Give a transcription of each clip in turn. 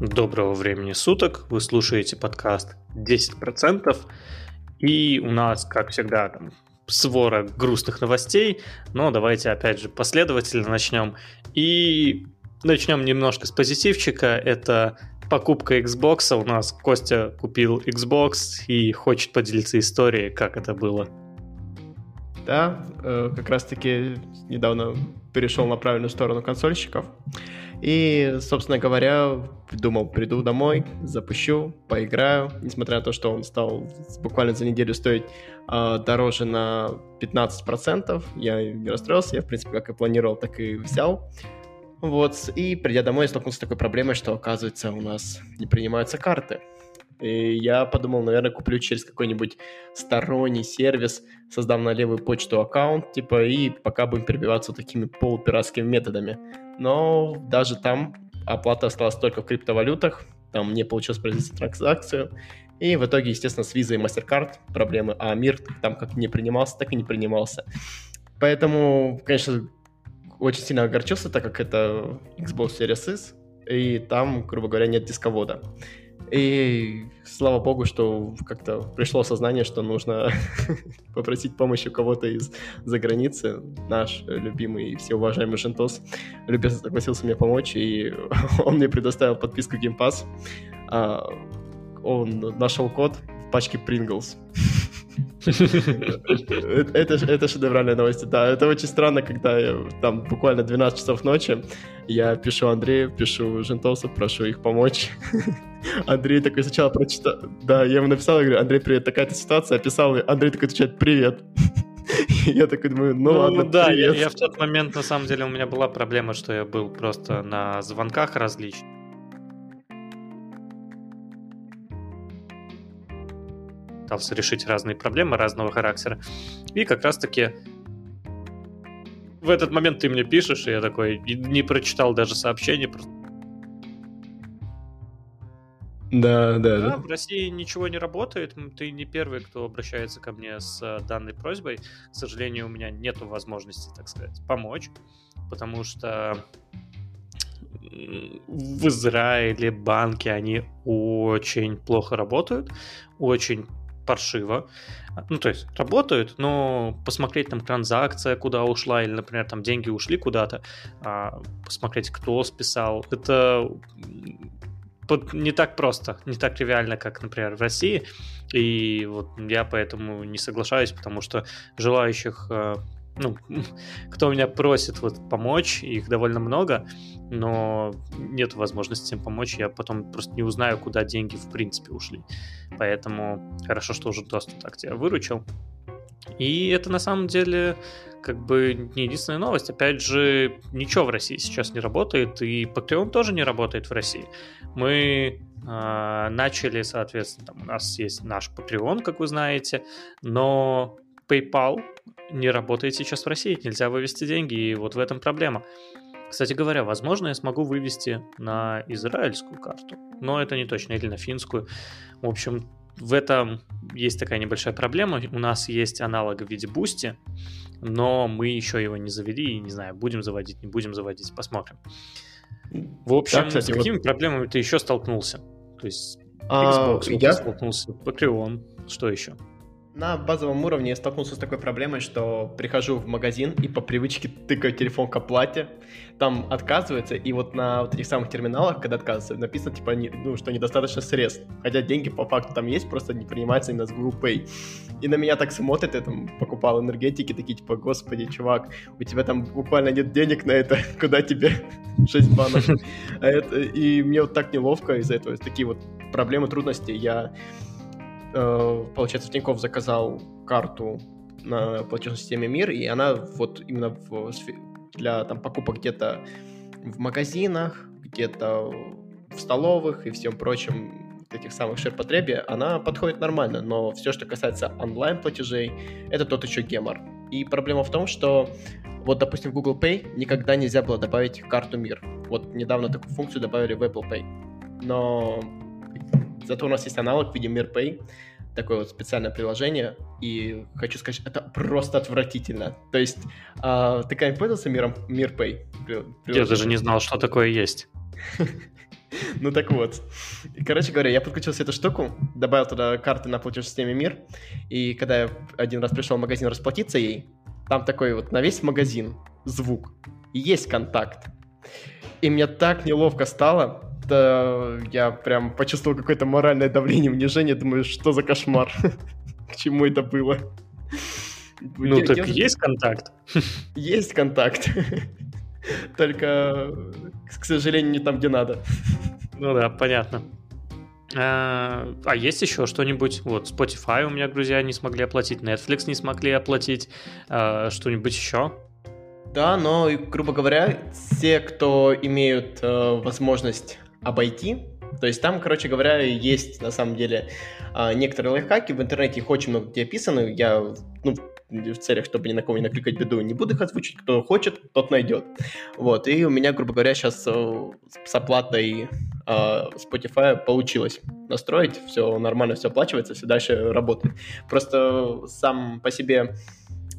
Доброго времени суток. Вы слушаете подкаст 10%. И у нас, как всегда, там свора грустных новостей. Но давайте, опять же, последовательно начнем. И начнем немножко с позитивчика. Это покупка Xbox. У нас Костя купил Xbox и хочет поделиться историей, как это было. Да, э, как раз-таки недавно перешел на правильную сторону консольщиков. И, собственно говоря, думал, приду домой, запущу, поиграю, несмотря на то, что он стал буквально за неделю стоить э, дороже на 15%. Я не расстроился, я, в принципе, как и планировал, так и взял. Вот, и придя домой, я столкнулся с такой проблемой, что, оказывается, у нас не принимаются карты. И я подумал, наверное, куплю через какой-нибудь сторонний сервис, создам на левую почту аккаунт, типа, и пока будем перебиваться такими полупиратскими методами. Но даже там оплата осталась только в криптовалютах, там не получилось произвести транзакцию, и в итоге, естественно, с Visa и MasterCard проблемы, а мир там как не принимался, так и не принимался. Поэтому, конечно, очень сильно огорчился, так как это Xbox Series S, и там, грубо говоря, нет дисковода. И слава богу, что как-то пришло сознание, что нужно попросить помощи у кого-то из за границы. Наш любимый и всеуважаемый Жентос любезно согласился мне помочь, и он мне предоставил подписку Game Pass. А, он нашел код в пачке Pringles. Это, это шедевральная новость, да. Это очень странно, когда там буквально 12 часов ночи я пишу Андрею, пишу Жентосу, прошу их помочь. Андрей такой сначала прочитал, да, я ему написал, я говорю, Андрей, привет, такая-то ситуация, описал, Андрей такой отвечает, привет. Я такой думаю, ну, ну ладно, да, я, я в тот момент, на самом деле, у меня была проблема, что я был просто на звонках различных, пытался решить разные проблемы разного характера. И как раз-таки в этот момент ты мне пишешь, и я такой не прочитал даже сообщение, просто да, да, да. В России ничего не работает. Ты не первый, кто обращается ко мне с э, данной просьбой. К сожалению, у меня нет возможности, так сказать, помочь, потому что в Израиле банки, они очень плохо работают, очень паршиво. Ну, то есть работают, но посмотреть там транзакция, куда ушла, или, например, там деньги ушли куда-то, а, посмотреть, кто списал, это не так просто, не так тривиально, как, например, в России. И вот я поэтому не соглашаюсь, потому что желающих э, ну, кто меня просит вот помочь, их довольно много, но нет возможности им помочь, я потом просто не узнаю, куда деньги в принципе ушли. Поэтому хорошо, что уже доступ так тебя выручил. И это на самом деле как бы не единственная новость. Опять же, ничего в России сейчас не работает, и Patreon тоже не работает в России. Мы э, начали, соответственно, там у нас есть наш Patreon, как вы знаете, но PayPal не работает сейчас в России, нельзя вывести деньги, и вот в этом проблема. Кстати говоря, возможно, я смогу вывести на израильскую карту, но это не точно, или на финскую. В общем, в этом есть такая небольшая проблема. У нас есть аналог в виде Boosty, но мы еще его не завели, и не знаю, будем заводить, не будем заводить, посмотрим. В общем, да, кстати, с какими вот... проблемами ты еще столкнулся? То есть а, Xbox, а, я... столкнулся, Patreon, что еще? На базовом уровне я столкнулся с такой проблемой, что прихожу в магазин и по привычке тыкаю телефон к оплате, там отказывается, и вот на вот этих самых терминалах, когда отказывается, написано, типа, не, ну, что недостаточно средств. Хотя деньги по факту там есть, просто не принимаются именно с Google Pay. И на меня так смотрят, я там покупал энергетики, такие, типа, господи, чувак, у тебя там буквально нет денег на это, куда тебе 6 банок? А это, и мне вот так неловко из-за этого, такие вот проблемы, трудности. Я получается, в Тинькофф заказал карту на платежной системе МИР, и она вот именно в, для там, покупок где-то в магазинах, где-то в столовых и всем прочем этих самых ширпотребе, она подходит нормально, но все, что касается онлайн-платежей, это тот еще гемор. И проблема в том, что вот, допустим, в Google Pay никогда нельзя было добавить карту МИР. Вот недавно такую функцию добавили в Apple Pay. Но Зато у нас есть аналог в виде MirPay, такое вот специальное приложение, и хочу сказать, это просто отвратительно. То есть, э, ты когда-нибудь пользовался миром, MirPay? Я даже не знал, что такое есть. Ну так вот. Короче говоря, я подключил себе эту штуку, добавил туда карты на платежной системе МИР, и когда я один раз пришел в магазин расплатиться ей, там такой вот на весь магазин звук, и есть контакт. И мне так неловко стало, да я прям почувствовал какое-то моральное давление, унижение, думаю, что за кошмар, к чему это было. Ну, так есть контакт. Есть контакт. Только, к сожалению, не там, где надо. Ну да, понятно. А, а есть еще что-нибудь? Вот Spotify у меня друзья не смогли оплатить, Netflix не смогли оплатить, а, что-нибудь еще? Да, но, грубо говоря, те, кто имеют э, возможность обойти, то есть там, короче говоря, есть на самом деле э, некоторые лайфхаки, в интернете их очень много где описаны, я, ну, в целях, чтобы ни на кого не накликать беду, не буду их озвучить. Кто хочет, тот найдет. Вот. И у меня, грубо говоря, сейчас э, с оплатой э, Spotify получилось настроить. Все нормально, все оплачивается, все дальше работает. Просто сам по себе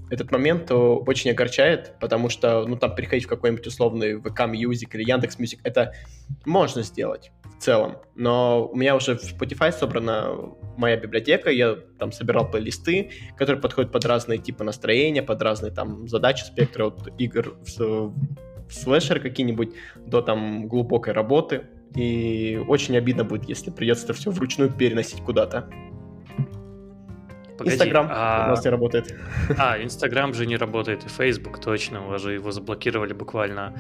этот момент очень огорчает, потому что, ну, там, переходить в какой-нибудь условный VK Music или Яндекс Music, это можно сделать в целом, но у меня уже в Spotify собрана моя библиотека, я там собирал плейлисты, которые подходят под разные типы настроения, под разные там задачи спектра от игр в, в слэшер какие-нибудь до там глубокой работы, и очень обидно будет, если придется это все вручную переносить куда-то. Инстаграм а... у нас не работает. А, Инстаграм же не работает, и Фейсбук точно, уже его заблокировали буквально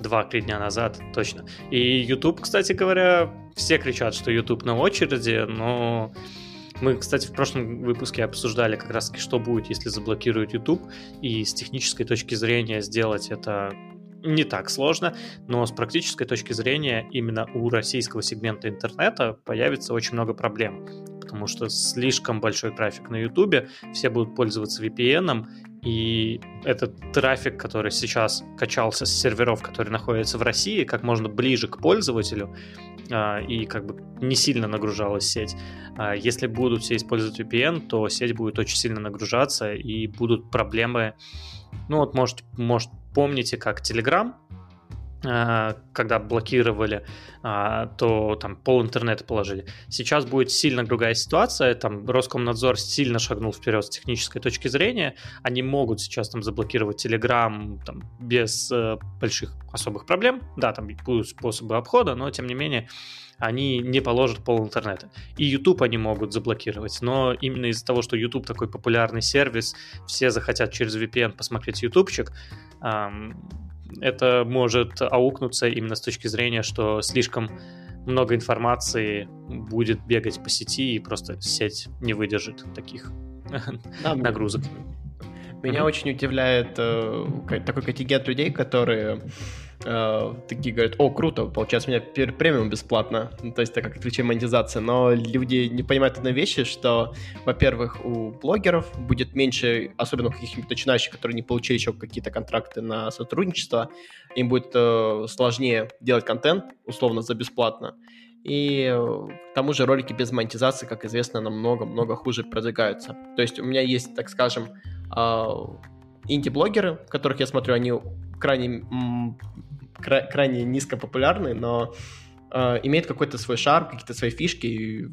2-3 дня назад, точно. И YouTube, кстати говоря, все кричат, что YouTube на очереди, но мы, кстати, в прошлом выпуске обсуждали как раз, что будет, если заблокируют YouTube, и с технической точки зрения сделать это не так сложно, но с практической точки зрения именно у российского сегмента интернета появится очень много проблем потому что слишком большой трафик на YouTube, все будут пользоваться VPN, и этот трафик, который сейчас качался с серверов, которые находятся в России, как можно ближе к пользователю, а, и как бы не сильно нагружалась сеть. А если будут все использовать VPN, то сеть будет очень сильно нагружаться, и будут проблемы. Ну вот, может, может помните, как Telegram когда блокировали, а, то там пол интернета положили. Сейчас будет сильно другая ситуация, там Роскомнадзор сильно шагнул вперед с технической точки зрения, они могут сейчас там заблокировать Telegram там, без э, больших особых проблем, да, там будут способы обхода, но тем не менее они не положат пол интернета. И YouTube они могут заблокировать, но именно из-за того, что YouTube такой популярный сервис, все захотят через VPN посмотреть ютубчик, это может аукнуться именно с точки зрения, что слишком много информации будет бегать по сети, и просто сеть не выдержит таких да, нагрузок. Меня mm-hmm. очень удивляет э, такой контингент людей, которые э, такие говорят, о, круто, получается у меня премиум бесплатно, ну, то есть это как отвлечение монетизация, но люди не понимают одной вещи, что, во-первых, у блогеров будет меньше, особенно у каких-нибудь начинающих, которые не получили еще какие-то контракты на сотрудничество, им будет э, сложнее делать контент, условно, за бесплатно, и э, к тому же ролики без монетизации, как известно, намного-много хуже продвигаются. То есть у меня есть, так скажем, э, инди-блогеры, которых я смотрю, они крайне кра- крайне низко популярны, но э, имеет какой-то свой шарм, какие-то свои фишки, и,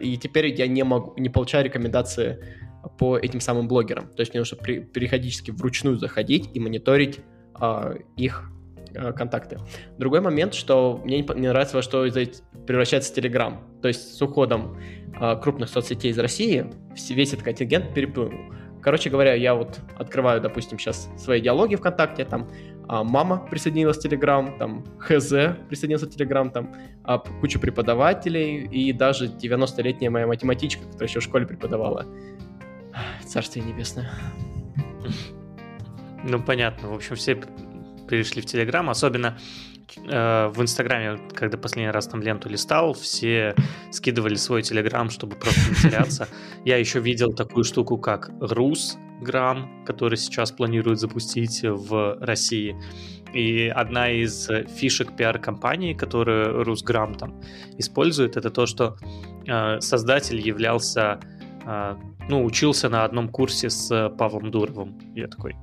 и теперь я не могу, не получаю рекомендации по этим самым блогерам. То есть мне нужно при, периодически вручную заходить и мониторить э, их э, контакты. Другой момент, что мне не, не нравится, во что превращается Telegram. То есть с уходом э, крупных соцсетей из России весь этот контингент переплюнул. Короче говоря, я вот открываю, допустим, сейчас свои диалоги ВКонтакте, там а, мама присоединилась в Телеграм, там ХЗ присоединился в Телеграм, там а, куча преподавателей и даже 90-летняя моя математичка, которая еще в школе преподавала. Царствие небесное. Ну, понятно. В общем, все перешли в Телеграм, особенно э, в Инстаграме, когда последний раз там ленту листал, все скидывали свой Телеграм, чтобы просто не теряться. Я еще видел такую штуку, как Русграм, который сейчас планируют запустить в России. И одна из фишек пиар-компании, которую Русграм там использует, это то, что э, создатель являлся, э, ну, учился на одном курсе с Павлом Дуровым. Я такой,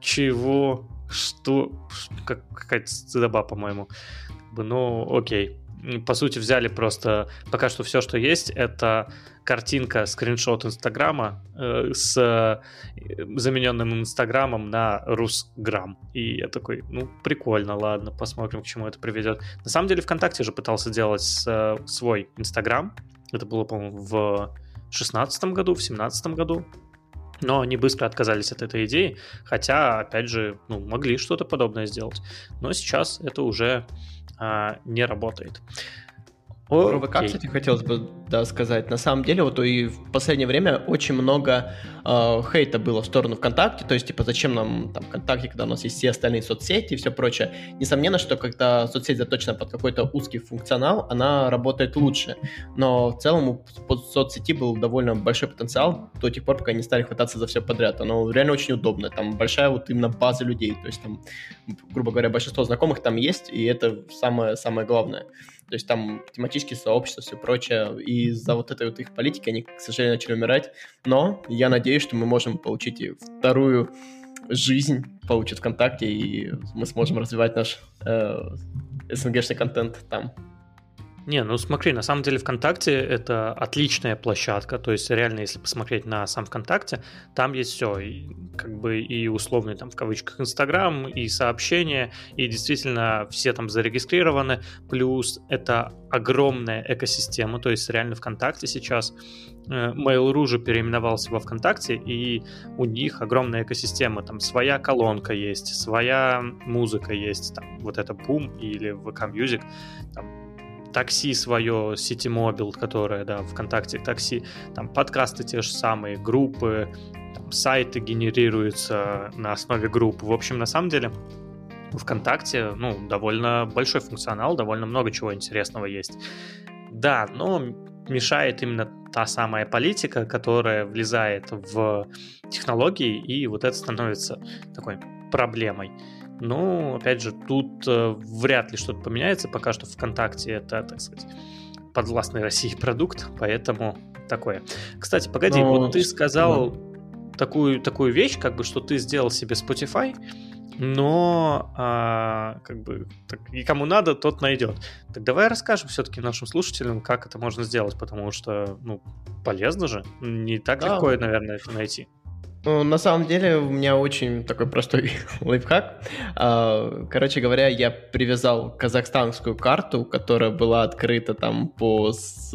чего? Что? Как, какая-то стыдоба, по-моему. Ну, окей. по сути, взяли просто пока что все, что есть, это картинка, скриншот Инстаграма э, с э, замененным Инстаграмом на Русграм. И я такой, ну, прикольно, ладно, посмотрим, к чему это приведет. На самом деле, ВКонтакте же пытался делать э, свой Инстаграм. Это было, по-моему, в шестнадцатом году, в семнадцатом году. Но они быстро отказались от этой идеи, хотя, опять же, ну, могли что-то подобное сделать. Но сейчас это уже а, не работает. Про ВК, кстати, хотелось бы да, сказать. На самом деле, вот и в последнее время очень много э, хейта было в сторону ВКонтакте. То есть, типа, зачем нам там ВКонтакте, когда у нас есть все остальные соцсети и все прочее. Несомненно, что когда соцсеть заточена под какой-то узкий функционал, она работает лучше. Но в целом у соцсети был довольно большой потенциал до тех пор, пока они стали хвататься за все подряд. Оно реально очень удобно. Там большая вот именно база людей. То есть, там, грубо говоря, большинство знакомых там есть, и это самое-самое главное. То есть там тематические сообщества, все прочее. И из-за вот этой вот их политики они, к сожалению, начали умирать. Но я надеюсь, что мы можем получить и вторую жизнь, получит ВКонтакте, и мы сможем развивать наш э, СНГшный контент там. Не, ну смотри, на самом деле ВКонтакте это отличная площадка, то есть реально, если посмотреть на сам ВКонтакте, там есть все, и, как бы и условный там в кавычках Инстаграм, и сообщения, и действительно все там зарегистрированы, плюс это огромная экосистема, то есть реально ВКонтакте сейчас э, Mail.ru же переименовался во ВКонтакте, и у них огромная экосистема, там своя колонка есть, своя музыка есть, там вот это Boom или VK Music, там такси свое, City Mobile, которое, да, ВКонтакте такси, там подкасты те же самые, группы, там, сайты генерируются на основе групп. В общем, на самом деле, ВКонтакте, ну, довольно большой функционал, довольно много чего интересного есть. Да, но мешает именно та самая политика, которая влезает в технологии, и вот это становится такой проблемой. Но, опять же, тут э, вряд ли что-то поменяется. Пока что ВКонтакте это, так сказать, подвластный России продукт, поэтому такое. Кстати, погоди, Но... вот ты сказал да. такую, такую вещь, как бы, что ты сделал себе Spotify, но а, как бы так, и кому надо, тот найдет. Так давай расскажем все-таки нашим слушателям, как это можно сделать, потому что, ну, полезно же. Не так да. легко, наверное, это найти. Ну, на самом деле у меня очень такой простой лайфхак. А, короче говоря, я привязал казахстанскую карту, которая была открыта там по с,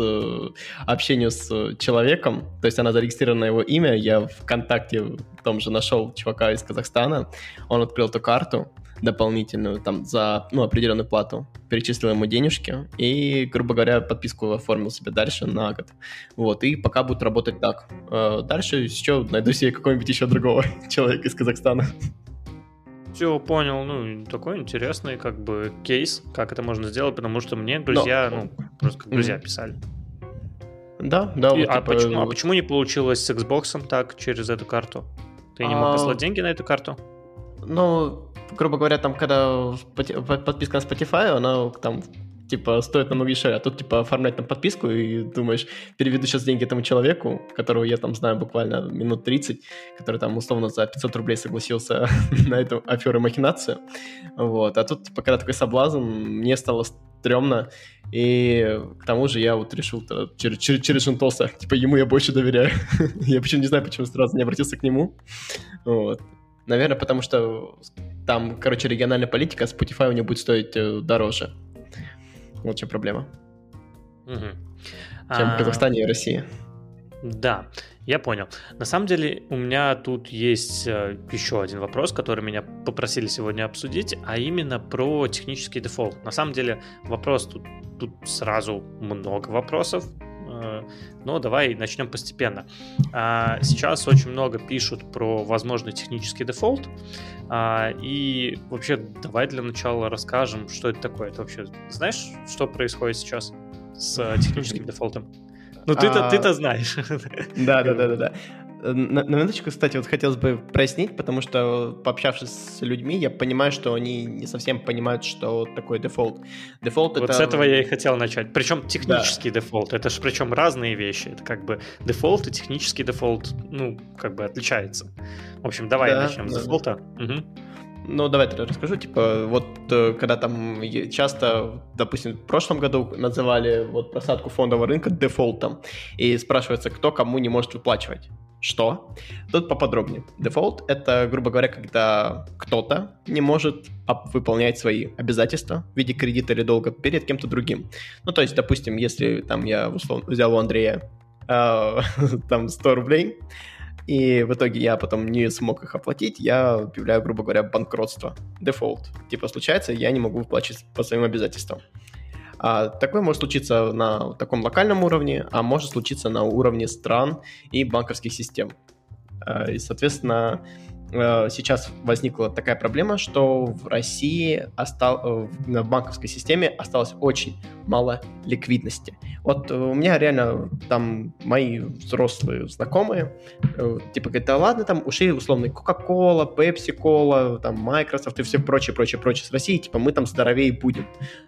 общению с человеком. То есть она зарегистрирована на его имя. Я ВКонтакте в том же нашел чувака из Казахстана. Он открыл эту карту дополнительную там за ну, определенную плату, перечислил ему денежки и, грубо говоря, подписку оформил себе дальше на год. Вот, и пока будет работать так. Э, дальше еще найду себе какого-нибудь еще другого человека из Казахстана. Все, понял. Ну, такой интересный как бы кейс, как это можно сделать, потому что мне друзья, Но... ну, просто как друзья mm-hmm. писали. Да, да. И, вот, а, типа... почему, а почему не получилось с Xbox так через эту карту? Ты не мог а... послать деньги на эту карту? Ну, грубо говоря, там, когда подписка на Spotify, она там типа, стоит намного дешевле, а тут, типа, оформлять там подписку и думаешь, переведу сейчас деньги этому человеку, которого я там знаю буквально минут 30, который там условно за 500 рублей согласился на эту аферу махинацию, вот, а тут, типа, когда такой соблазн, мне стало стрёмно, и к тому же я вот решил через, через, через Жентоса, типа, ему я больше доверяю. я почему не знаю, почему сразу не обратился к нему. Вот. Наверное, потому что там, короче, региональная политика, а Spotify у него будет стоить э, дороже. Вот в чем проблема. Угу. Чем а... в Казахстане и России. Да, я понял. На самом деле у меня тут есть э, еще один вопрос, который меня попросили сегодня обсудить, а именно про технический дефолт. На самом деле вопрос тут, тут сразу много вопросов, но давай начнем постепенно. А, сейчас очень много пишут про возможный технический дефолт. А, и вообще давай для начала расскажем, что это такое. Ты вообще знаешь, что происходит сейчас с техническим дефолтом? Ну, ты-то, а... ты-то знаешь. Да, да, да, да, да. На, на минуточку, кстати, вот хотелось бы прояснить, потому что, пообщавшись с людьми, я понимаю, что они не совсем понимают, что такое дефолт. Дефолт вот это... с этого я и хотел начать. Причем технический да. дефолт. Это же причем разные вещи. Это как бы дефолт и технический дефолт, ну, как бы отличается. В общем, давай да, начнем да. с дефолта. Угу. Ну, давай я расскажу. Типа, вот э, когда там часто, допустим, в прошлом году называли вот просадку фондового рынка дефолтом, и спрашивается, кто кому не может выплачивать. Что? Тут поподробнее. Дефолт — это, грубо говоря, когда кто-то не может выполнять свои обязательства в виде кредита или долга перед кем-то другим. Ну, то есть, допустим, если там я условно взял у Андрея э, там 100 рублей, и в итоге я потом не смог их оплатить, я объявляю, грубо говоря, банкротство, дефолт. Типа случается, я не могу выплачивать по своим обязательствам. А такое может случиться на таком локальном уровне, а может случиться на уровне стран и банковских систем. А, и, соответственно, сейчас возникла такая проблема, что в России остал, э, в банковской системе осталось очень мало ликвидности. Вот э, у меня реально там мои взрослые знакомые, типа говорят, да ладно, там ушли условно Coca-Cola, Pepsi-Cola, там Microsoft и все прочее, прочее, прочее с Россией, типа мы там здоровее будем.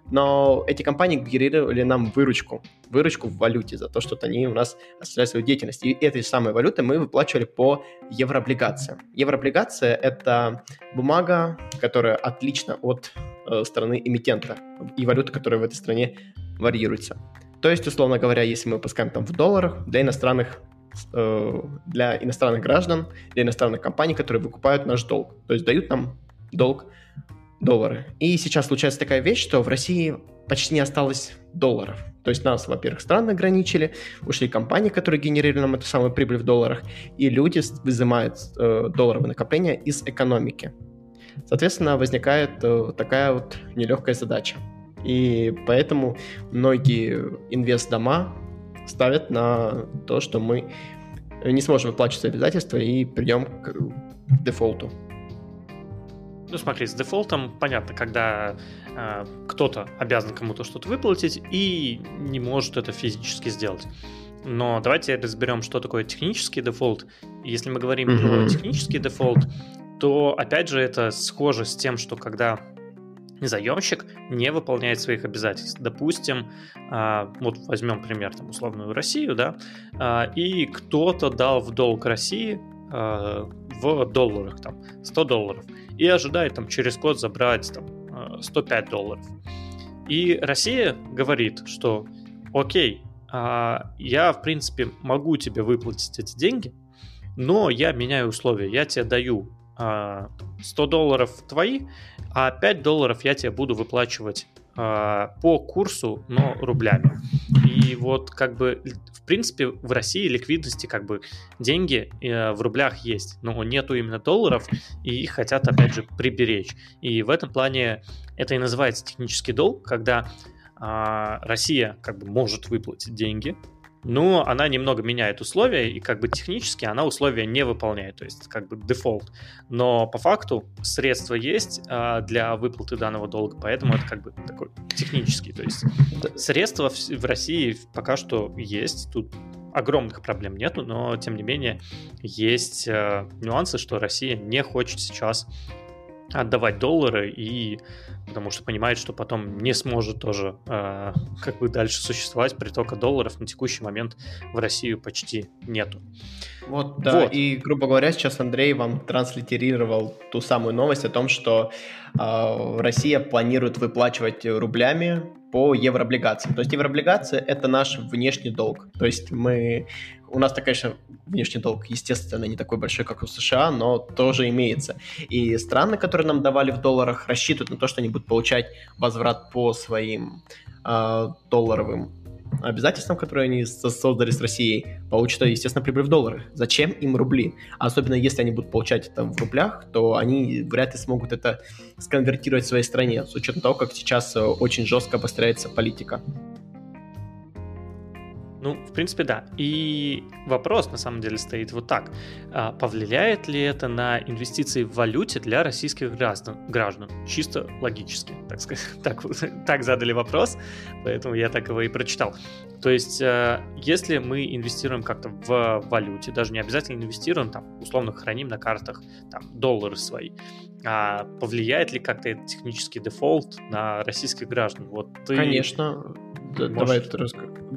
Но эти компании генерировали нам выручку, выручку в валюте за то, что они у нас осуществляют свою деятельность. И этой самой валюты мы выплачивали по еврооблигациям. Еврооблигации облигация — это бумага, которая отлична от э, страны эмитента и валюты, которая в этой стране варьируется. То есть, условно говоря, если мы выпускаем там в долларах, для иностранных э, для иностранных граждан, для иностранных компаний, которые выкупают наш долг. То есть дают нам долг доллары. И сейчас случается такая вещь, что в России почти не осталось долларов. То есть нас, во-первых, страны ограничили, ушли компании, которые генерировали нам эту самую прибыль в долларах, и люди взимают э, долларовые накопления из экономики. Соответственно, возникает э, такая вот нелегкая задача. И поэтому многие инвест-дома ставят на то, что мы не сможем выплачивать обязательства и придем к дефолту. Ну, смотри, с дефолтом понятно, когда э, кто-то обязан кому-то что-то выплатить и не может это физически сделать. Но давайте разберем, что такое технический дефолт. Если мы говорим mm-hmm. про технический дефолт, то опять же это схоже с тем, что когда заемщик не выполняет своих обязательств. Допустим, э, вот возьмем пример, там, условную Россию, да, э, и кто-то дал в долг России в долларах, там, 100 долларов и ожидает там через год забрать там 105 э, долларов. И Россия говорит, что окей, а, я в принципе могу тебе выплатить эти деньги, но я меняю условия, я тебе даю 100 а, долларов твои, а 5 долларов я тебе буду выплачивать по курсу, но рублями. И вот как бы, в принципе, в России ликвидности как бы деньги э, в рублях есть, но нету именно долларов, и их хотят, опять же, приберечь. И в этом плане это и называется технический долг, когда а, Россия как бы может выплатить деньги, но она немного меняет условия, и как бы технически она условия не выполняет, то есть как бы дефолт. Но по факту средства есть а, для выплаты данного долга, поэтому это как бы такой технический, то есть средства в, в России пока что есть, тут огромных проблем нету, но тем не менее есть э, нюансы, что Россия не хочет сейчас отдавать доллары и потому что понимает, что потом не сможет тоже э, как бы дальше существовать, притока долларов на текущий момент в Россию почти нету. Вот, да, вот. и, грубо говоря, сейчас Андрей вам транслитерировал ту самую новость о том, что э, Россия планирует выплачивать рублями по еврооблигациям. То есть еврооблигации — это наш внешний долг. То есть мы у нас-то, конечно, внешний долг, естественно, не такой большой, как у США, но тоже имеется. И страны, которые нам давали в долларах, рассчитывают на то, что они будут получать возврат по своим э, долларовым обязательствам, которые они создали с Россией, получат, естественно, прибыль в доллары. Зачем им рубли? Особенно если они будут получать это в рублях, то они вряд ли смогут это сконвертировать в своей стране, с учетом того, как сейчас э, очень жестко обостряется политика. Ну, в принципе, да. И вопрос, на самом деле, стоит вот так. А повлияет ли это на инвестиции в валюте для российских граждан? граждан? Чисто логически, так сказать. Так, так задали вопрос, поэтому я так его и прочитал. То есть, э, если мы инвестируем как-то в валюте, даже не обязательно инвестируем, там, условно храним на картах там, доллары свои, а повлияет ли как-то этот технический дефолт на российских граждан? Вот ты... Конечно, Давай я тут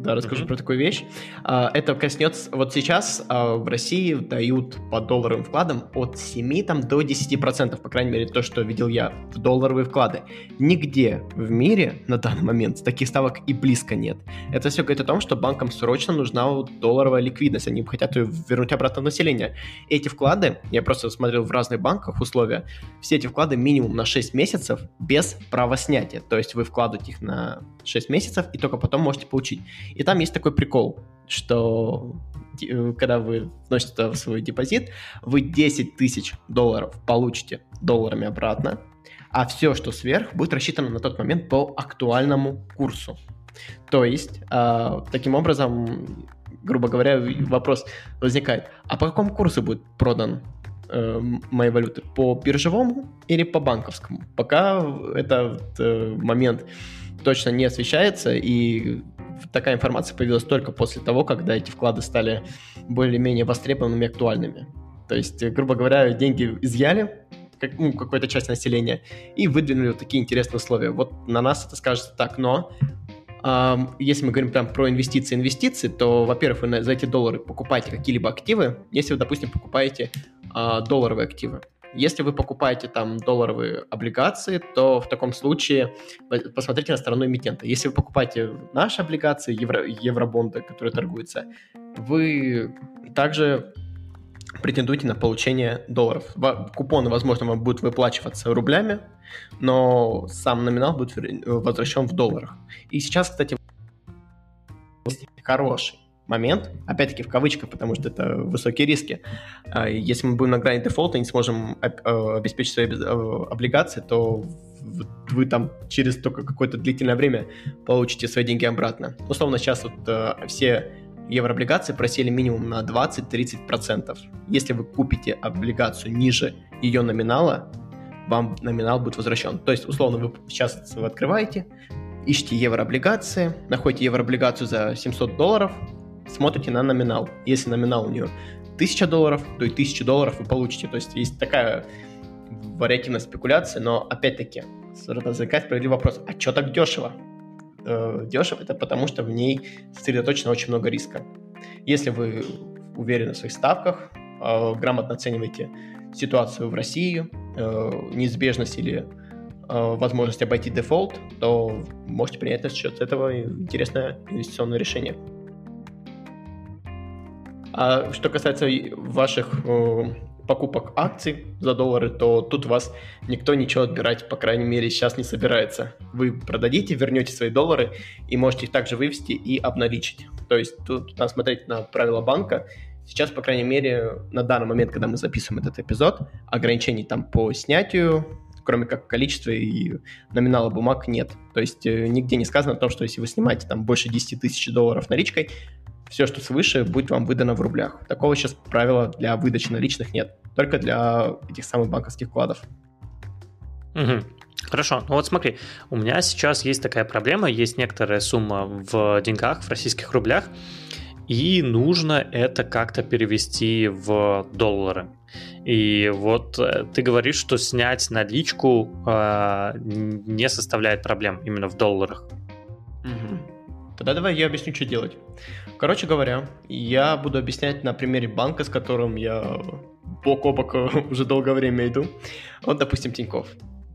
да, расскажу mm-hmm. про такую вещь. А, это коснется... Вот сейчас а, в России дают по долларовым вкладам от 7 там, до 10%, по крайней мере, то, что видел я, в долларовые вклады. Нигде в мире на данный момент таких ставок и близко нет. Это все говорит о том, что банкам срочно нужна вот долларовая ликвидность. Они хотят ее вернуть обратно в население. Эти вклады, я просто смотрел в разных банках условия, все эти вклады минимум на 6 месяцев без права снятия. То есть вы вкладываете их на 6 месяцев и только потом можете получить. И там есть такой прикол, что э, когда вы вносите свой депозит, вы 10 тысяч долларов получите долларами обратно, а все, что сверх, будет рассчитано на тот момент по актуальному курсу. То есть, э, таким образом, грубо говоря, вопрос возникает, а по какому курсу будет продан э, моей валюты? По биржевому или по банковскому? Пока этот э, момент точно не освещается, и такая информация появилась только после того, когда эти вклады стали более-менее востребованными и актуальными. То есть, грубо говоря, деньги изъяли, как, ну, какой-то часть населения, и выдвинули вот такие интересные условия. Вот на нас это скажется так, но э, если мы говорим прям про инвестиции, инвестиции, то, во-первых, вы за эти доллары покупаете какие-либо активы, если вы, допустим, покупаете э, долларовые активы. Если вы покупаете там долларовые облигации, то в таком случае посмотрите на сторону эмитента. Если вы покупаете наши облигации, евро, евробонды, которые торгуются, вы также претендуете на получение долларов. Купоны, возможно, вам будут выплачиваться рублями, но сам номинал будет возвращен в долларах. И сейчас, кстати, хороший момент, опять-таки в кавычках, потому что это высокие риски. А, если мы будем на грани дефолта и не сможем э, обеспечить свои э, облигации, то вы там через только какое-то длительное время получите свои деньги обратно. Условно, сейчас вот э, все еврооблигации просели минимум на 20-30%. Если вы купите облигацию ниже ее номинала, вам номинал будет возвращен. То есть, условно, вы сейчас вы открываете, ищите еврооблигации, находите еврооблигацию за 700 долларов, смотрите на номинал. Если номинал у нее 1000 долларов, то и 1000 долларов вы получите. То есть есть такая вариативная спекуляция, но опять-таки возникает справедливый вопрос, а что так дешево? Э, дешево это потому, что в ней сосредоточено очень много риска. Если вы уверены в своих ставках, э, грамотно оцениваете ситуацию в России, э, неизбежность или возможность обойти дефолт, то можете принять на счет этого интересное инвестиционное решение. А что касается ваших э, покупок акций за доллары, то тут вас никто ничего отбирать, по крайней мере, сейчас не собирается. Вы продадите, вернете свои доллары и можете их также вывести и обналичить. То есть тут надо смотреть на правила банка. Сейчас, по крайней мере, на данный момент, когда мы записываем этот эпизод, ограничений там по снятию, кроме как количества и номинала бумаг нет. То есть э, нигде не сказано о том, что если вы снимаете там больше 10 тысяч долларов наличкой, все, что свыше, будет вам выдано в рублях. Такого сейчас правила для выдачи наличных нет. Только для этих самых банковских вкладов. Угу. Хорошо, ну вот смотри, у меня сейчас есть такая проблема, есть некоторая сумма в деньгах, в российских рублях, и нужно это как-то перевести в доллары. И вот э, ты говоришь, что снять наличку э, не составляет проблем именно в долларах. Угу. Тогда давай я объясню, что делать. Короче говоря, я буду объяснять на примере банка, с которым я бок о бок уже долгое время иду. Вот, допустим, Тиньков.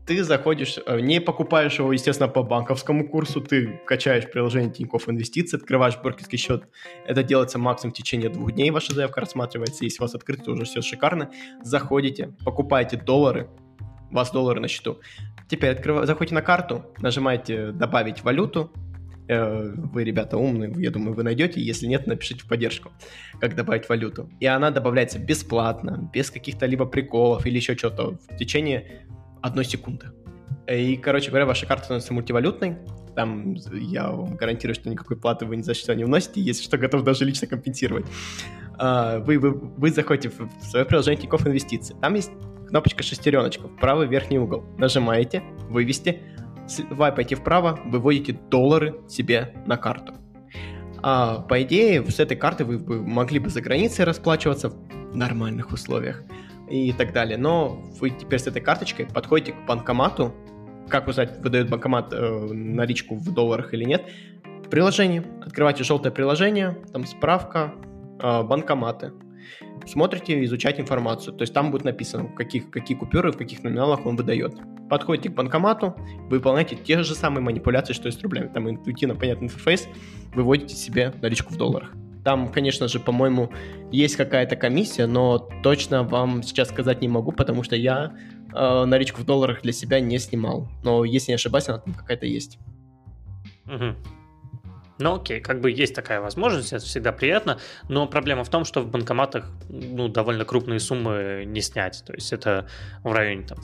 Ты заходишь, э, не покупаешь его, естественно, по банковскому курсу, ты качаешь приложение Тиньков Инвестиции, открываешь брокерский счет. Это делается максимум в течение двух дней, ваша заявка рассматривается. Если у вас открыто, то уже все шикарно. Заходите, покупаете доллары, у вас доллары на счету. Теперь открыв... заходите на карту, нажимаете «Добавить валюту», Э, вы, ребята, умные, я думаю, вы найдете. Если нет, напишите в поддержку, как добавить валюту. И она добавляется бесплатно, без каких-то либо приколов или еще что-то в течение одной секунды. И, короче говоря, ваша карта становится мультивалютной. Там я вам гарантирую, что никакой платы вы ни за что не вносите, если что, готов даже лично компенсировать. А, вы, вы, вы заходите в свое приложение Тинькофф Инвестиции. Там есть кнопочка шестереночка в правый верхний угол. Нажимаете, вывести, вайпаете вправо, выводите доллары себе на карту. А, по идее, с этой карты вы могли бы за границей расплачиваться в нормальных условиях и так далее. Но вы теперь с этой карточкой подходите к банкомату. Как узнать, выдает банкомат э, наличку в долларах или нет? в приложении, открываете желтое приложение, там справка, э, банкоматы. Смотрите, изучать информацию. То есть там будет написано, каких, какие купюры, в каких номиналах он выдает. Подходите к банкомату, выполняете те же самые манипуляции, что и с рублями. Там интуитивно понятный интерфейс, выводите себе наличку в долларах. Там, конечно же, по-моему, есть какая-то комиссия, но точно вам сейчас сказать не могу, потому что я э, наличку в долларах для себя не снимал. Но если не ошибаюсь, она там какая-то есть. Угу. Ну окей, как бы есть такая возможность, это всегда приятно, но проблема в том, что в банкоматах ну, довольно крупные суммы не снять. То есть это в районе там,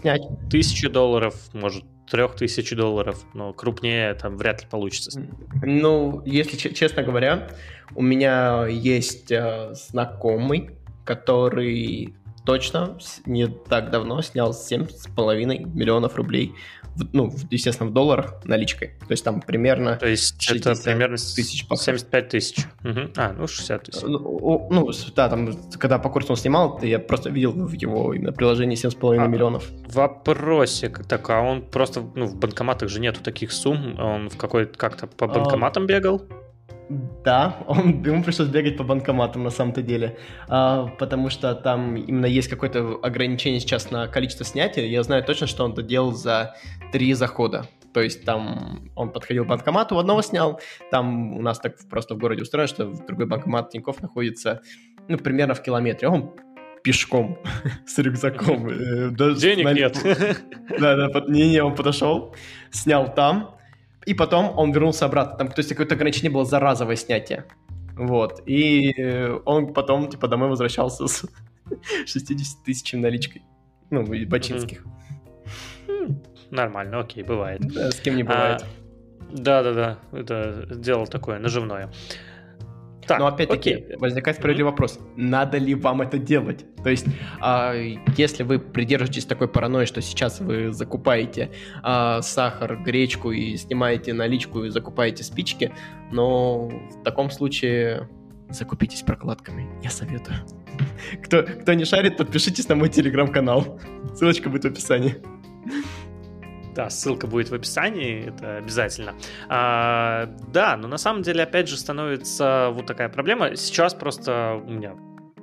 тысячи долларов, может, трех тысяч долларов, но крупнее там вряд ли получится. Ну, если честно говоря, у меня есть э, знакомый, который точно не так давно снял 7,5 миллионов рублей в, ну, естественно, в долларах наличкой. То есть там примерно... То есть это примерно тысяч 75 тысяч. Угу. А, ну 60 тысяч. Ну, ну, да, там, когда по курсу он снимал, я просто видел в его именно приложении 7,5 а, миллионов. Вопросик так, а он просто, ну, в банкоматах же нету таких сумм, он в какой-то как-то по а, банкоматам а... бегал? Да, он, ему пришлось бегать по банкоматам на самом-то деле, а, потому что там именно есть какое-то ограничение сейчас на количество снятия. Я знаю точно, что он это делал за три захода. То есть там он подходил к банкомату, одного снял, там у нас так просто в городе устроено, что другой банкомат Тинькофф находится, ну, примерно в километре. Он пешком с рюкзаком. Э, Денег нет. Да, да, не-не, он подошел, снял там, и потом он вернулся обратно. Там, то есть какое-то ограничение было за разовое снятие. Вот. И э, он потом, типа, домой возвращался с 60 тысячами наличкой. Ну, бачинских. Нормально, окей, бывает. Да, с кем не бывает. А, да-да-да, это дело такое наживное. Так, Но опять-таки окей. возникает справедливый вопрос, надо ли вам это делать? То есть, а, если вы придерживаетесь такой паранойи, что сейчас вы закупаете а, сахар, гречку и снимаете наличку и закупаете спички, но в таком случае закупитесь прокладками, я советую. Кто, кто не шарит, подпишитесь на мой телеграм-канал. Ссылочка будет в описании. Да, ссылка будет в описании, это обязательно. А, да, но на самом деле, опять же, становится вот такая проблема. Сейчас просто у меня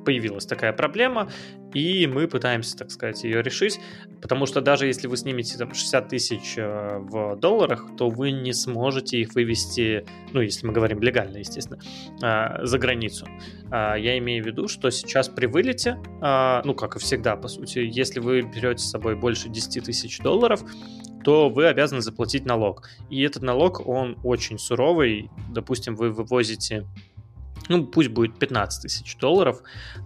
появилась такая проблема, и мы пытаемся, так сказать, ее решить, потому что даже если вы снимете там 60 тысяч э, в долларах, то вы не сможете их вывести, ну, если мы говорим легально, естественно, э, за границу. А, я имею в виду, что сейчас при вылете, а, ну, как и всегда, по сути, если вы берете с собой больше 10 тысяч долларов, то вы обязаны заплатить налог. И этот налог, он очень суровый. Допустим, вы вывозите ну, пусть будет 15 тысяч долларов,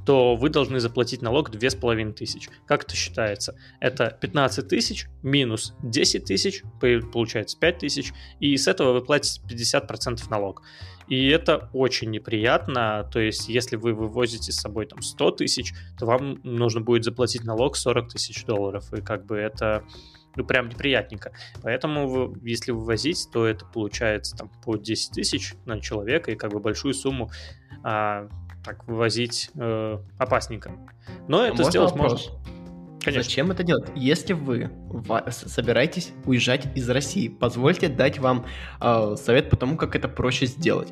то вы должны заплатить налог 2500. Как это считается? Это 15 тысяч минус 10 тысяч, получается 5 тысяч, и с этого вы платите 50% налог. И это очень неприятно, то есть если вы вывозите с собой там 100 тысяч, то вам нужно будет заплатить налог 40 тысяч долларов, и как бы это ну, прям неприятненько. Поэтому, если вывозить, то это получается там по 10 тысяч на человека, и как бы большую сумму а, так вывозить э, опасненько. Но а это можно сделать вопрос? можно. Конечно. Зачем это делать? Если вы собираетесь уезжать из России, позвольте дать вам э, совет по тому, как это проще сделать.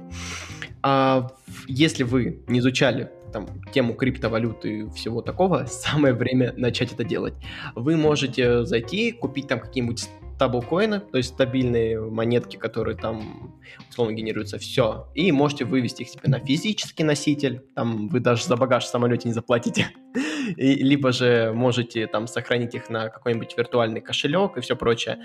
А если вы не изучали там, тему криптовалюты и всего такого, самое время начать это делать. Вы можете зайти, купить там какие-нибудь стаблкоины, то есть стабильные монетки, которые там условно генерируются, все. И можете вывести их себе на физический носитель, там вы даже за багаж в самолете не заплатите. И, либо же можете там сохранить их на какой-нибудь виртуальный кошелек и все прочее.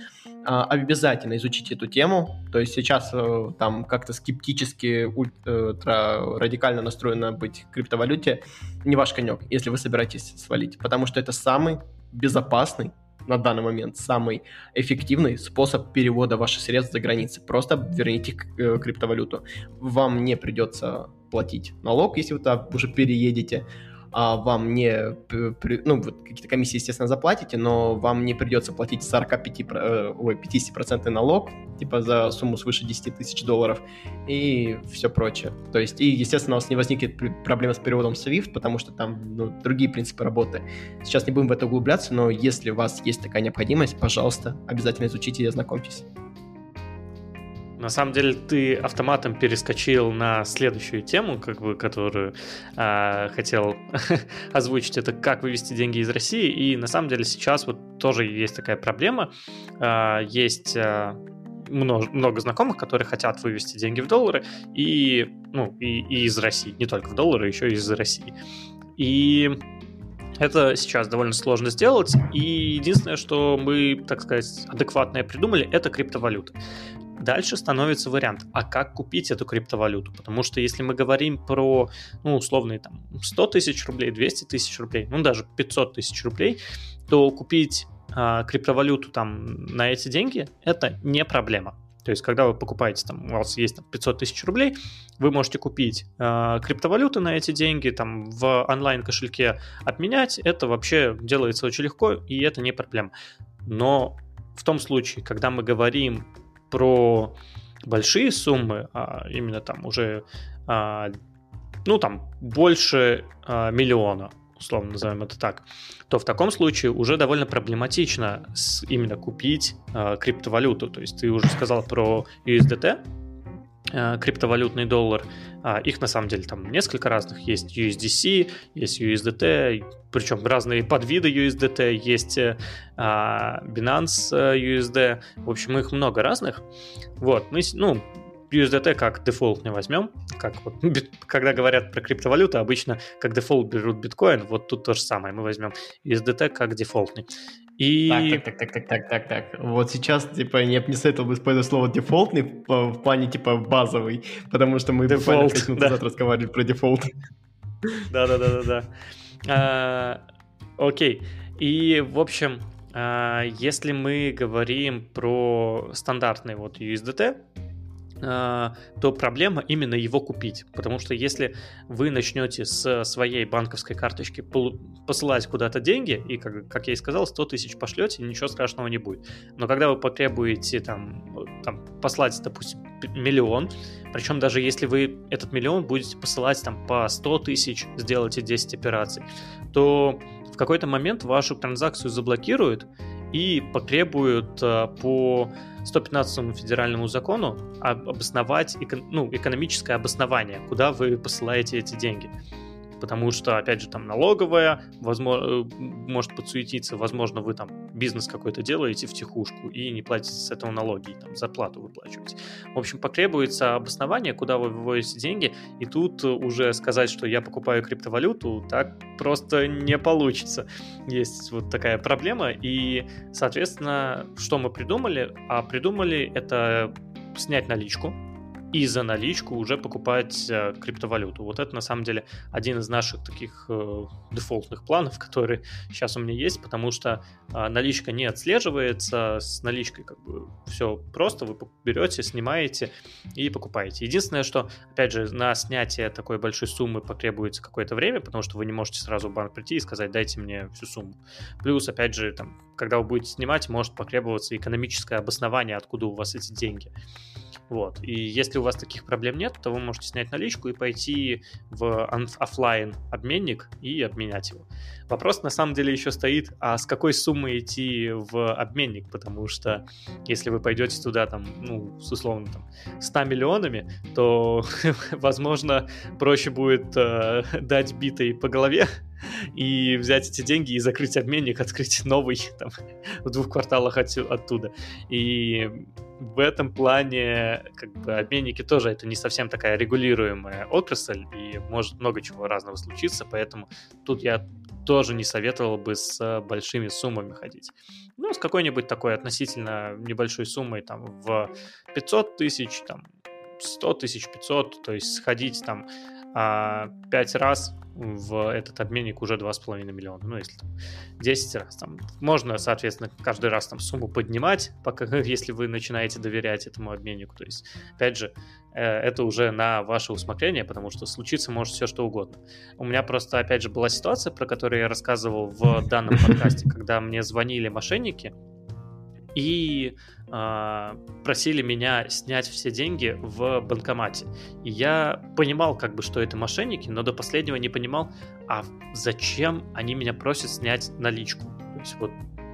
А, обязательно изучите эту тему. То есть сейчас э, там как-то скептически, ультра радикально настроено быть криптовалюте не ваш конек, если вы собираетесь свалить. Потому что это самый безопасный на данный момент самый эффективный способ перевода ваших средств за границей. Просто верните э, криптовалюту. Вам не придется платить налог, если вы туда уже переедете а, вам не, ну, вот какие-то комиссии, естественно, заплатите, но вам не придется платить 45, э, ой, 50% налог, типа за сумму свыше 10 тысяч долларов и все прочее. То есть, и, естественно, у вас не возникнет проблемы с переводом SWIFT, потому что там ну, другие принципы работы. Сейчас не будем в это углубляться, но если у вас есть такая необходимость, пожалуйста, обязательно изучите и ознакомьтесь. На самом деле ты автоматом перескочил на следующую тему, как бы, которую э, хотел озвучить. Это как вывести деньги из России. И на самом деле сейчас вот тоже есть такая проблема. Э, есть э, много, много знакомых, которые хотят вывести деньги в доллары и, ну, и, и из России. Не только в доллары, еще и из России. И это сейчас довольно сложно сделать, и единственное, что мы, так сказать, адекватное придумали, это криптовалюта. Дальше становится вариант, а как купить эту криптовалюту? Потому что если мы говорим про, ну, условные там 100 тысяч рублей, 200 тысяч рублей, ну, даже 500 тысяч рублей, то купить а, криптовалюту там на эти деньги это не проблема. То есть, когда вы покупаете, там, у вас есть там, 500 тысяч рублей, вы можете купить э, криптовалюты на эти деньги, там, в онлайн-кошельке обменять. Это вообще делается очень легко, и это не проблема. Но в том случае, когда мы говорим про большие суммы, а именно там уже, а, ну там больше а, миллиона, условно назовем это так, то в таком случае уже довольно проблематично именно купить а, криптовалюту. То есть ты уже сказал про USDT, криптовалютный доллар. А, их на самом деле там несколько разных. Есть USDC, есть USDT, причем разные подвиды USDT, есть э, а, Binance э, USD. В общем, их много разных. Вот, мы, ну, USDT как дефолт не возьмем. Как вот, когда говорят про криптовалюту, обычно как дефолт берут биткоин, вот тут то же самое. Мы возьмем USDT как дефолтный. И... Так, так, так, так, так, так, так. Вот сейчас, типа, я бы не советовал бы использовать слово дефолтный в, плане, типа, базовый, потому что мы Default, буквально 5 минут да. назад разговаривали про дефолт. Да-да-да-да-да. А, окей. И, в общем, а, если мы говорим про стандартный вот USDT, то проблема именно его купить. Потому что если вы начнете с своей банковской карточки посылать куда-то деньги, и, как, как я и сказал, 100 тысяч пошлете, ничего страшного не будет. Но когда вы потребуете там, там послать, допустим, миллион, причем даже если вы этот миллион будете посылать там по 100 тысяч, сделаете 10 операций, то в какой-то момент вашу транзакцию заблокируют, и потребуют э, по 115 федеральному закону обосновать ну, экономическое обоснование, куда вы посылаете эти деньги потому что, опять же, там налоговая возможно, э, может подсуетиться, возможно, вы там бизнес какой-то делаете в тихушку и не платите с этого налоги, там зарплату выплачиваете. В общем, потребуется обоснование, куда вы выводите деньги, и тут уже сказать, что я покупаю криптовалюту, так просто не получится. Есть вот такая проблема, и, соответственно, что мы придумали? А придумали это снять наличку, и за наличку уже покупать э, криптовалюту. Вот это на самом деле один из наших таких э, дефолтных планов, которые сейчас у меня есть, потому что э, наличка не отслеживается, с наличкой как бы все просто, вы берете, снимаете и покупаете. Единственное, что, опять же, на снятие такой большой суммы потребуется какое-то время, потому что вы не можете сразу в банк прийти и сказать, дайте мне всю сумму. Плюс, опять же, там, когда вы будете снимать, может потребоваться экономическое обоснование, откуда у вас эти деньги. Вот. И если у вас таких проблем нет, то вы можете снять наличку и пойти в офлайн обменник и обменять его. Вопрос на самом деле еще стоит, а с какой суммы идти в обменник? Потому что если вы пойдете туда там, ну, с условно там 100 миллионами, то, возможно, проще будет э, дать битой по голове и взять эти деньги и закрыть обменник, открыть новый там в двух кварталах от, оттуда. И в этом плане как бы обменники тоже это не совсем такая регулируемая отрасль и может много чего разного случиться, поэтому тут я тоже не советовал бы с большими суммами ходить. Ну, с какой-нибудь такой относительно небольшой суммой, там, в 500 тысяч, там, 100 тысяч 500, то есть сходить там 5 а, раз в этот обменник уже 2,5 миллиона. Ну, если там 10 раз. Там, можно, соответственно, каждый раз там сумму поднимать, пока, если вы начинаете доверять этому обменнику. То есть, опять же, э, это уже на ваше усмотрение, потому что случиться может все что угодно. У меня просто, опять же, была ситуация, про которую я рассказывал в данном подкасте, когда мне звонили мошенники, и просили меня снять все деньги в банкомате. И я понимал, как бы, что это мошенники, но до последнего не понимал, а зачем они меня просят снять наличку. То есть вот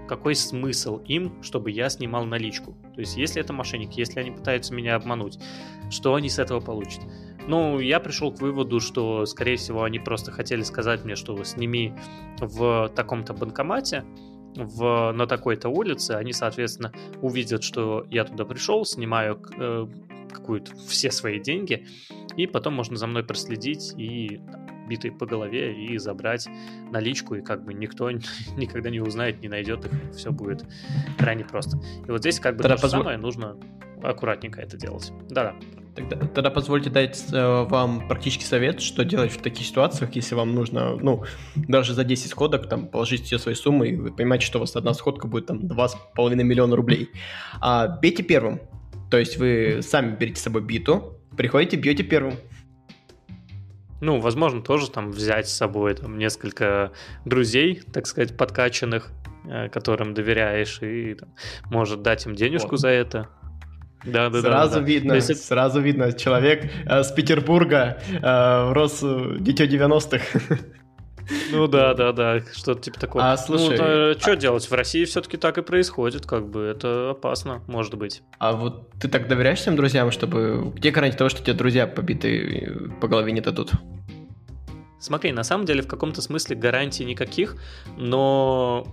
какой смысл им, чтобы я снимал наличку? То есть, если это мошенники, если они пытаются меня обмануть, что они с этого получат? Ну, я пришел к выводу, что, скорее всего, они просто хотели сказать мне, что сними в таком-то банкомате, в, на такой-то улице, они, соответственно, увидят, что я туда пришел, снимаю э, какую-то все свои деньги, и потом можно за мной проследить и битой по голове и забрать наличку, и как бы никто никогда не узнает, не найдет их, все будет крайне просто. И вот здесь как бы Тогда то же позв... самое, нужно аккуратненько это делать. Да-да. Тогда, тогда позвольте дать э, вам практический совет, что делать в таких ситуациях, если вам нужно, ну, даже за 10 сходок там положить все свои суммы, и вы понимаете, что у вас одна сходка будет там 2,5 миллиона рублей. А бейте первым. То есть вы сами берете с собой биту, приходите, бьете первым. Ну, возможно, тоже там взять с собой там несколько друзей, так сказать, подкачанных, э, которым доверяешь, и там, может дать им денежку вот. за это. Да, да, сразу да, да. видно, есть... сразу видно, человек э, с Петербурга, э, рос э, дитё 90-х. Ну да, да, да, что-то типа такого. А слушай, ну, а... что делать? В России все-таки так и происходит, как бы это опасно, может быть. А вот ты так доверяешь своим друзьям, чтобы где гарантия того, что тебе друзья побитые по голове не дадут? Смотри, на самом деле в каком-то смысле гарантий никаких, но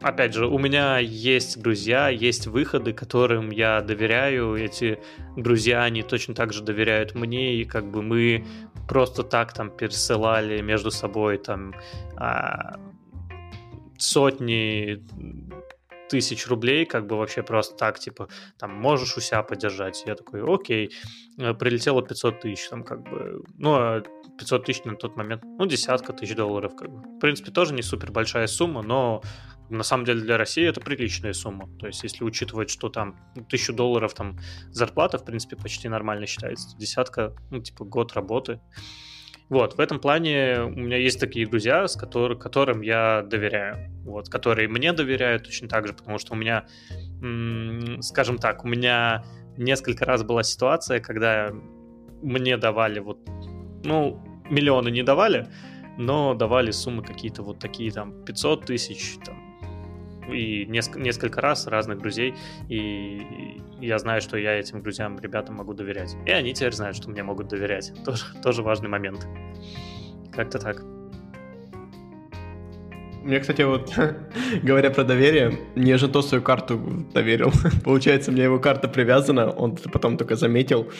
опять же, у меня есть друзья, есть выходы, которым я доверяю. Эти друзья, они точно так же доверяют мне, и как бы мы просто так там пересылали между собой там а, сотни тысяч рублей, как бы вообще просто так, типа, там, можешь у себя поддержать. Я такой, окей, прилетело 500 тысяч, там, как бы, ну, 500 а тысяч на тот момент, ну, десятка тысяч долларов, как бы. В принципе, тоже не супер большая сумма, но на самом деле для России это приличная сумма. То есть, если учитывать, что там тысячу долларов там зарплата, в принципе, почти нормально считается. Десятка, ну, типа, год работы. Вот, в этом плане у меня есть такие друзья, с которым, которым я доверяю. Вот, которые мне доверяют точно так же, потому что у меня, скажем так, у меня несколько раз была ситуация, когда мне давали вот, ну, миллионы не давали, но давали суммы какие-то вот такие, там, 500 тысяч, там, и несколько, несколько раз разных друзей, и я знаю, что я этим друзьям, ребятам могу доверять. И они теперь знают, что мне могут доверять. Тоже, тоже важный момент. Как-то так. Мне, кстати, вот, говоря про доверие, мне же то свою карту доверил. Получается, у меня его карта привязана, он потом только заметил.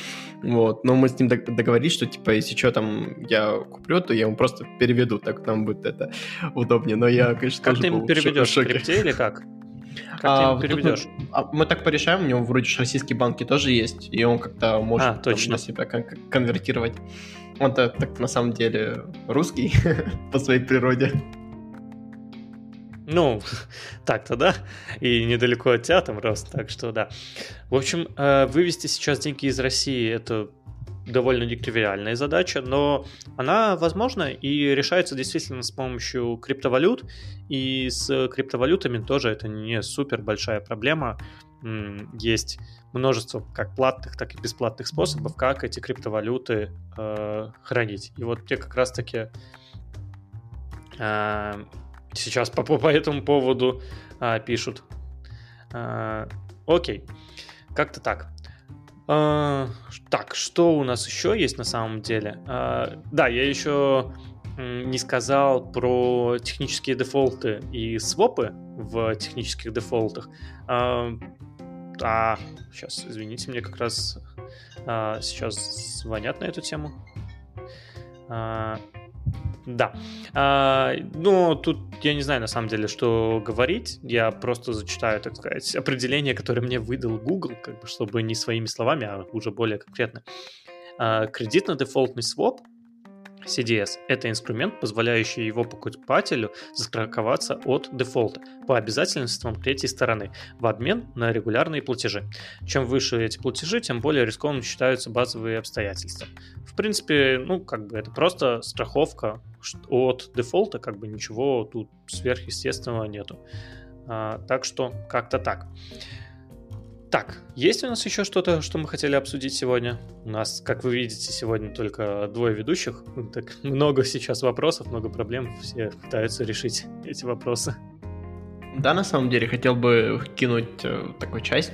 Вот. Но мы с ним договорились, что, типа, если что там я куплю, то я ему просто переведу, так нам будет это удобнее. Но я, конечно, как тоже ты ему переведешь? В крипте или как? Как а, ты переведешь? Мы, а, мы так порешаем, у него вроде российские банки тоже есть, и он как-то может а, точно. Там, себя кон- конвертировать. Он-то так на самом деле русский по своей природе. Ну, так-то да. И недалеко от тебя там рос, так что да. В общем, э, вывести сейчас деньги из России это довольно нетривиальная задача, но она возможна и решается действительно с помощью криптовалют, и с криптовалютами тоже это не супер большая проблема. Есть множество как платных, так и бесплатных способов, как эти криптовалюты э, хранить. И вот те как раз-таки э, сейчас по, по этому поводу а, пишут. А, окей, как-то так. А, так, что у нас еще есть на самом деле? А, да, я еще не сказал про технические дефолты и свопы в технических дефолтах. А, а сейчас, извините, мне как раз а, сейчас звонят на эту тему. А, да. А, ну, тут я не знаю на самом деле, что говорить. Я просто зачитаю, так сказать, определение, которое мне выдал Google, как бы, чтобы не своими словами, а уже более конкретно. А, кредитно-дефолтный своп CDS – это инструмент, позволяющий его покупателю застраховаться от дефолта по обязательствам третьей стороны в обмен на регулярные платежи. Чем выше эти платежи, тем более рискованным считаются базовые обстоятельства. В принципе, ну, как бы это просто страховка от дефолта, как бы ничего тут сверхъестественного нету. А, так что как-то так. Так, есть у нас еще что-то, что мы хотели обсудить сегодня? У нас, как вы видите, сегодня только двое ведущих. Так много сейчас вопросов, много проблем. Все пытаются решить эти вопросы. Да, на самом деле, хотел бы кинуть э, такую часть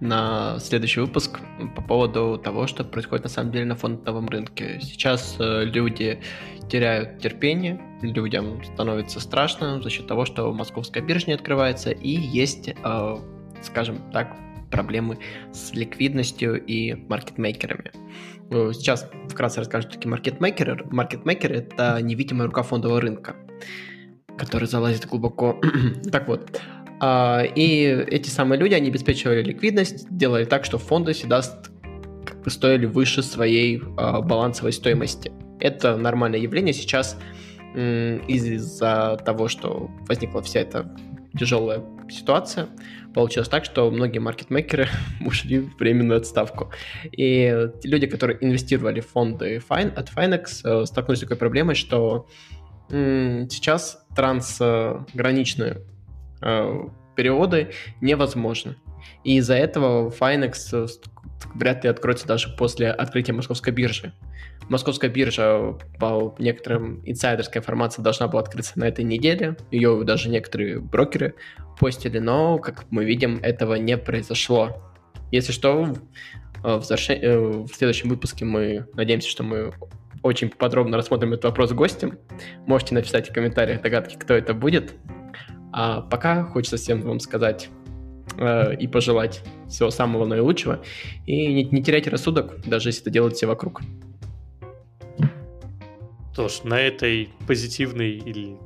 на следующий выпуск по поводу того, что происходит на самом деле на фондовом рынке. Сейчас э, люди теряют терпение, людям становится страшно за счет того, что московская биржа не открывается, и есть, э, скажем так, проблемы с ликвидностью и маркетмейкерами. Сейчас вкратце расскажу, что такие маркетмейкеры. Маркетмейкеры — это невидимая рука фондового рынка который залазит глубоко. так вот, а, и эти самые люди, они обеспечивали ликвидность, делали так, что фонды всегда как бы стоили выше своей а, балансовой стоимости. Это нормальное явление сейчас из-за того, что возникла вся эта тяжелая ситуация, получилось так, что многие маркетмейкеры ушли в временную отставку. И люди, которые инвестировали в фонды от Finex, э, столкнулись с такой проблемой, что сейчас трансграничные э, переводы невозможны. И из-за этого Finex э, вряд ли откроется даже после открытия московской биржи. Московская биржа, по некоторым инсайдерской информации, должна была открыться на этой неделе. Ее даже некоторые брокеры постили, но, как мы видим, этого не произошло. Если что, в, э, в следующем выпуске мы надеемся, что мы очень подробно рассмотрим этот вопрос с гостем. Можете написать в комментариях догадки, кто это будет. А пока хочется всем вам сказать э, и пожелать всего самого наилучшего. И не, не теряйте рассудок, даже если это делают все вокруг. Что ж, на этой позитивной или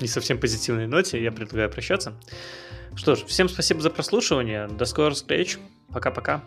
не совсем позитивной ноте я предлагаю прощаться. Что ж, всем спасибо за прослушивание. До скорых встреч. Пока-пока.